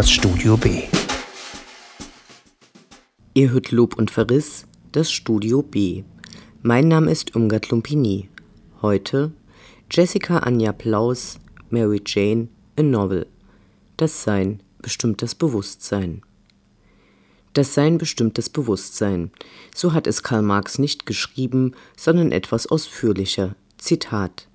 das Studio B. Ihr hört Lob und Verriss, das Studio B. Mein Name ist Umgard Lumpini. Heute Jessica Anja Plaus, Mary Jane, a Novel. Das Sein bestimmt das Bewusstsein. Das Sein bestimmt das Bewusstsein. So hat es Karl Marx nicht geschrieben, sondern etwas ausführlicher. Zitat.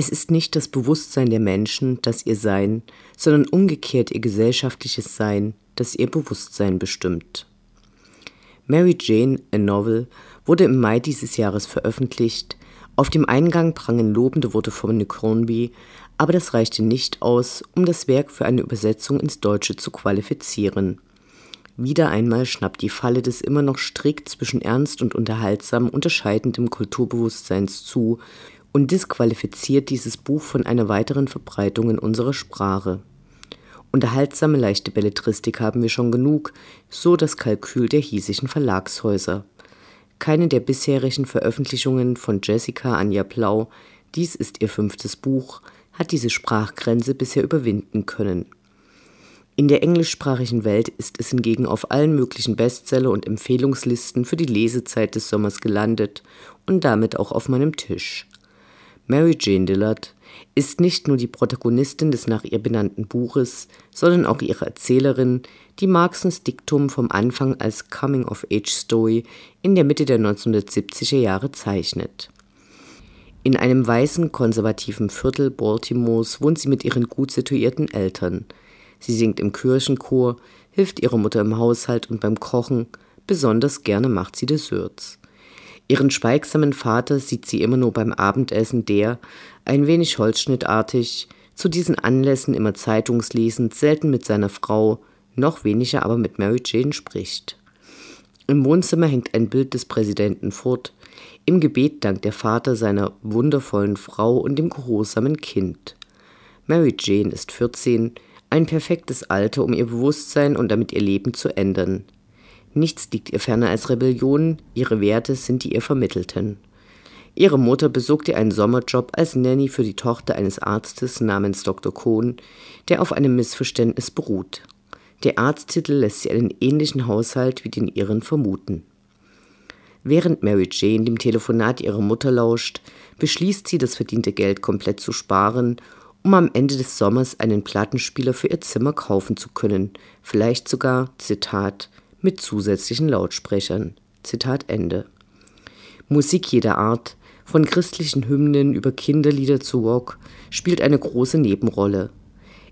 Es ist nicht das Bewusstsein der Menschen, das ihr Sein, sondern umgekehrt ihr gesellschaftliches Sein, das ihr Bewusstsein bestimmt. Mary Jane, a Novel, wurde im Mai dieses Jahres veröffentlicht. Auf dem Eingang prangen lobende Worte von Nick Hornby, aber das reichte nicht aus, um das Werk für eine Übersetzung ins Deutsche zu qualifizieren. Wieder einmal schnappt die Falle des immer noch strikt zwischen ernst und unterhaltsam unterscheidendem Kulturbewusstseins zu und disqualifiziert dieses Buch von einer weiteren Verbreitung in unserer Sprache. Unterhaltsame leichte Belletristik haben wir schon genug, so das Kalkül der hiesigen Verlagshäuser. Keine der bisherigen Veröffentlichungen von Jessica Anja Plau, dies ist ihr fünftes Buch, hat diese Sprachgrenze bisher überwinden können. In der englischsprachigen Welt ist es hingegen auf allen möglichen Bestseller- und Empfehlungslisten für die Lesezeit des Sommers gelandet und damit auch auf meinem Tisch. Mary Jane Dillard ist nicht nur die Protagonistin des nach ihr benannten Buches, sondern auch ihre Erzählerin, die Marxens Diktum vom Anfang als Coming-of-Age-Story in der Mitte der 1970er Jahre zeichnet. In einem weißen, konservativen Viertel Baltimores wohnt sie mit ihren gut situierten Eltern – Sie singt im Kirchenchor, hilft ihrer Mutter im Haushalt und beim Kochen, besonders gerne macht sie Desserts. Ihren schweigsamen Vater sieht sie immer nur beim Abendessen, der, ein wenig holzschnittartig, zu diesen Anlässen immer zeitungslesend, selten mit seiner Frau, noch weniger aber mit Mary Jane spricht. Im Wohnzimmer hängt ein Bild des Präsidenten fort. Im Gebet dankt der Vater seiner wundervollen Frau und dem gehorsamen Kind. Mary Jane ist 14, ein perfektes Alter, um ihr Bewusstsein und damit ihr Leben zu ändern. Nichts liegt ihr ferner als Rebellion, ihre Werte sind die ihr vermittelten. Ihre Mutter besorgt ihr einen Sommerjob als Nanny für die Tochter eines Arztes namens Dr. Kohn, der auf einem Missverständnis beruht. Der Arzttitel lässt sie einen ähnlichen Haushalt wie den ihren vermuten. Während Mary Jane dem Telefonat ihrer Mutter lauscht, beschließt sie, das verdiente Geld komplett zu sparen um am Ende des Sommers einen Plattenspieler für ihr Zimmer kaufen zu können, vielleicht sogar, Zitat, mit zusätzlichen Lautsprechern. Zitat Ende. Musik jeder Art, von christlichen Hymnen über Kinderlieder zu Rock, spielt eine große Nebenrolle.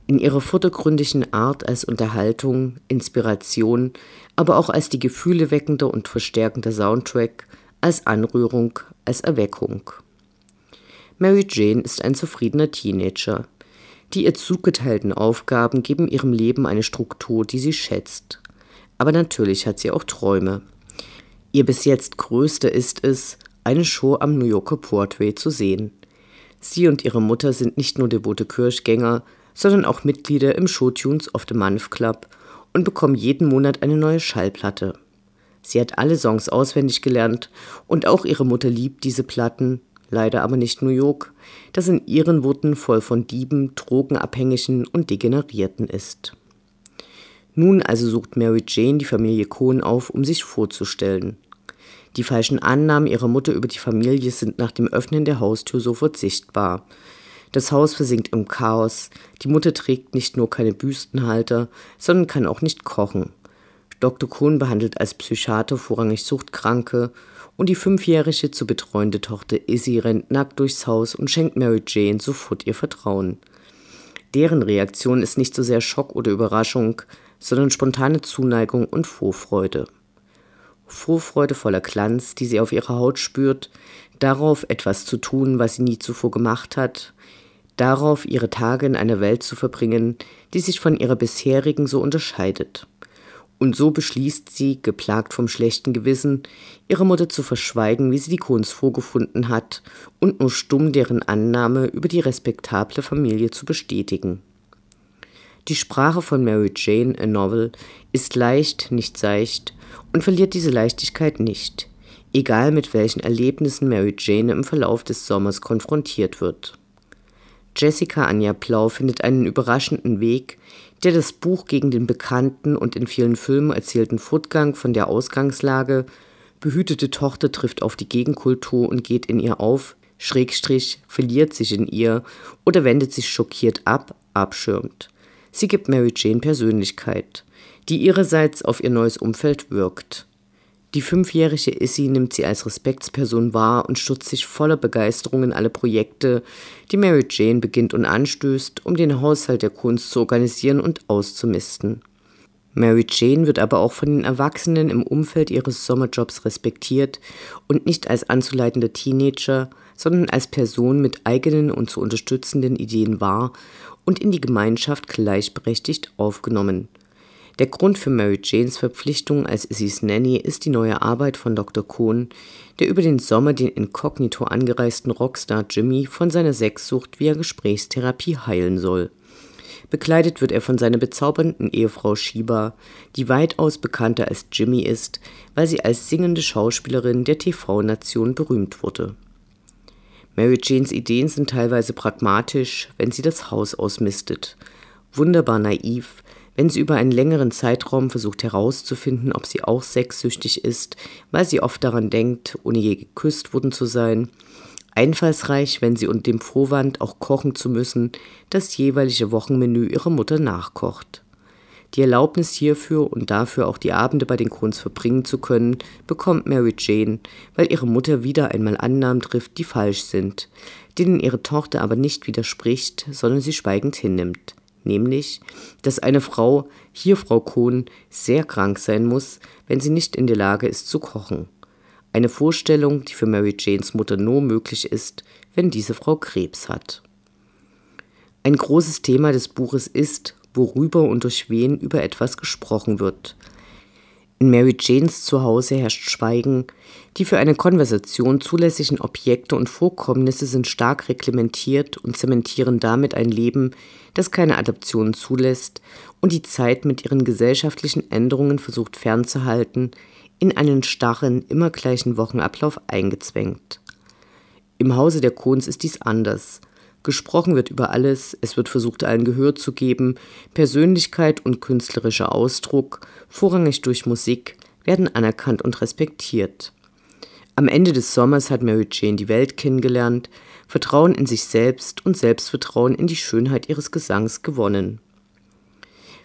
In ihrer vordergründigen Art als Unterhaltung, Inspiration, aber auch als die Gefühle weckender und verstärkender Soundtrack, als Anrührung, als Erweckung. Mary Jane ist ein zufriedener Teenager. Die ihr zugeteilten Aufgaben geben ihrem Leben eine Struktur, die sie schätzt. Aber natürlich hat sie auch Träume. Ihr bis jetzt größter ist es, eine Show am New Yorker Broadway zu sehen. Sie und ihre Mutter sind nicht nur devote Kirchgänger, sondern auch Mitglieder im Showtunes of the Month Club und bekommen jeden Monat eine neue Schallplatte. Sie hat alle Songs auswendig gelernt und auch ihre Mutter liebt diese Platten, leider aber nicht New York, das in ihren Worten voll von Dieben, Drogenabhängigen und Degenerierten ist. Nun also sucht Mary Jane die Familie Cohn auf, um sich vorzustellen. Die falschen Annahmen ihrer Mutter über die Familie sind nach dem Öffnen der Haustür sofort sichtbar. Das Haus versinkt im Chaos, die Mutter trägt nicht nur keine Büstenhalter, sondern kann auch nicht kochen. Dr. Kohn behandelt als Psychiater vorrangig Suchtkranke und die fünfjährige zu betreuende Tochter Izzy rennt nackt durchs Haus und schenkt Mary Jane sofort ihr Vertrauen. Deren Reaktion ist nicht so sehr Schock oder Überraschung, sondern spontane Zuneigung und Vorfreude. Vorfreude voller Glanz, die sie auf ihrer Haut spürt, darauf etwas zu tun, was sie nie zuvor gemacht hat, darauf ihre Tage in einer Welt zu verbringen, die sich von ihrer bisherigen so unterscheidet. Und so beschließt sie, geplagt vom schlechten Gewissen, ihrer Mutter zu verschweigen, wie sie die Kunst vorgefunden hat, und nur stumm deren Annahme über die respektable Familie zu bestätigen. Die Sprache von Mary Jane, a Novel, ist leicht, nicht seicht und verliert diese Leichtigkeit nicht, egal mit welchen Erlebnissen Mary Jane im Verlauf des Sommers konfrontiert wird. Jessica Anja Plau findet einen überraschenden Weg, der das Buch gegen den bekannten und in vielen Filmen erzählten Fortgang von der Ausgangslage behütete Tochter trifft auf die Gegenkultur und geht in ihr auf, Schrägstrich, verliert sich in ihr oder wendet sich schockiert ab, abschirmt. Sie gibt Mary Jane Persönlichkeit, die ihrerseits auf ihr neues Umfeld wirkt. Die fünfjährige Issy nimmt sie als Respektsperson wahr und stürzt sich voller Begeisterung in alle Projekte, die Mary Jane beginnt und anstößt, um den Haushalt der Kunst zu organisieren und auszumisten. Mary Jane wird aber auch von den Erwachsenen im Umfeld ihres Sommerjobs respektiert und nicht als anzuleitender Teenager, sondern als Person mit eigenen und zu unterstützenden Ideen wahr und in die Gemeinschaft gleichberechtigt aufgenommen. Der Grund für Mary Janes Verpflichtung als Issys Nanny ist die neue Arbeit von Dr. Cohn, der über den Sommer den inkognito angereisten Rockstar Jimmy von seiner Sexsucht via Gesprächstherapie heilen soll. Bekleidet wird er von seiner bezaubernden Ehefrau Shiba, die weitaus bekannter als Jimmy ist, weil sie als singende Schauspielerin der TV-Nation berühmt wurde. Mary Janes Ideen sind teilweise pragmatisch, wenn sie das Haus ausmistet, wunderbar naiv, wenn sie über einen längeren Zeitraum versucht herauszufinden, ob sie auch sexsüchtig ist, weil sie oft daran denkt, ohne je geküsst worden zu sein, einfallsreich, wenn sie unter dem Vorwand auch kochen zu müssen, das jeweilige Wochenmenü ihrer Mutter nachkocht. Die Erlaubnis hierfür und dafür auch die Abende bei den Kohns verbringen zu können, bekommt Mary Jane, weil ihre Mutter wieder einmal Annahmen trifft, die falsch sind, denen ihre Tochter aber nicht widerspricht, sondern sie schweigend hinnimmt nämlich, dass eine Frau, hier Frau Kohn, sehr krank sein muss, wenn sie nicht in der Lage ist zu kochen. Eine Vorstellung, die für Mary Janes Mutter nur möglich ist, wenn diese Frau Krebs hat. Ein großes Thema des Buches ist, worüber und durch wen über etwas gesprochen wird. In Mary Janes Zuhause herrscht Schweigen. Die für eine Konversation zulässigen Objekte und Vorkommnisse sind stark reglementiert und zementieren damit ein Leben, das keine Adaptionen zulässt und die Zeit mit ihren gesellschaftlichen Änderungen versucht fernzuhalten, in einen starren, immer gleichen Wochenablauf eingezwängt. Im Hause der Kohns ist dies anders. Gesprochen wird über alles, es wird versucht, allen Gehör zu geben, Persönlichkeit und künstlerischer Ausdruck, vorrangig durch Musik, werden anerkannt und respektiert. Am Ende des Sommers hat Mary Jane die Welt kennengelernt, Vertrauen in sich selbst und Selbstvertrauen in die Schönheit ihres Gesangs gewonnen.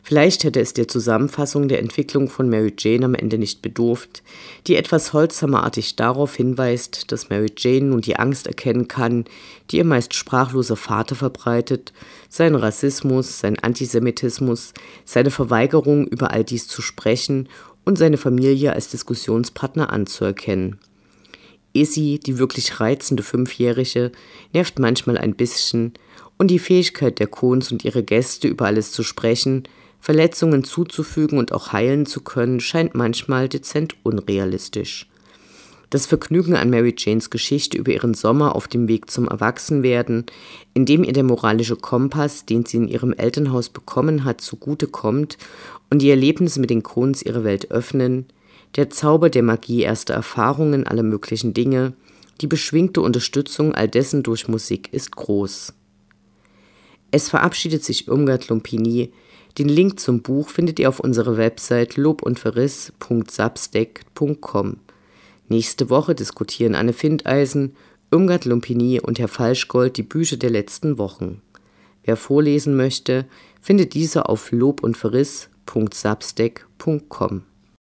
Vielleicht hätte es der Zusammenfassung der Entwicklung von Mary Jane am Ende nicht bedurft, die etwas holzhammerartig darauf hinweist, dass Mary Jane nun die Angst erkennen kann, die ihr meist sprachloser Vater verbreitet, seinen Rassismus, sein Antisemitismus, seine Verweigerung, über all dies zu sprechen und seine Familie als Diskussionspartner anzuerkennen. Issy, die wirklich reizende Fünfjährige, nervt manchmal ein bisschen und die Fähigkeit der Kohns und ihre Gäste über alles zu sprechen, Verletzungen zuzufügen und auch heilen zu können, scheint manchmal dezent unrealistisch. Das Vergnügen an Mary Janes Geschichte über ihren Sommer auf dem Weg zum Erwachsenwerden, in dem ihr der moralische Kompass, den sie in ihrem Elternhaus bekommen hat, zugute kommt und die Erlebnisse mit den Kohns ihre Welt öffnen, der Zauber der Magie erster Erfahrungen aller möglichen Dinge, die beschwingte Unterstützung all dessen durch Musik ist groß. Es verabschiedet sich Irmgard Lumpini, den Link zum Buch findet ihr auf unserer Website lobundverriss.substack.com. Nächste Woche diskutieren Anne Findeisen, Irmgard Lumpini und Herr Falschgold die Bücher der letzten Wochen. Wer vorlesen möchte, findet diese auf lobundverriss.substack.com.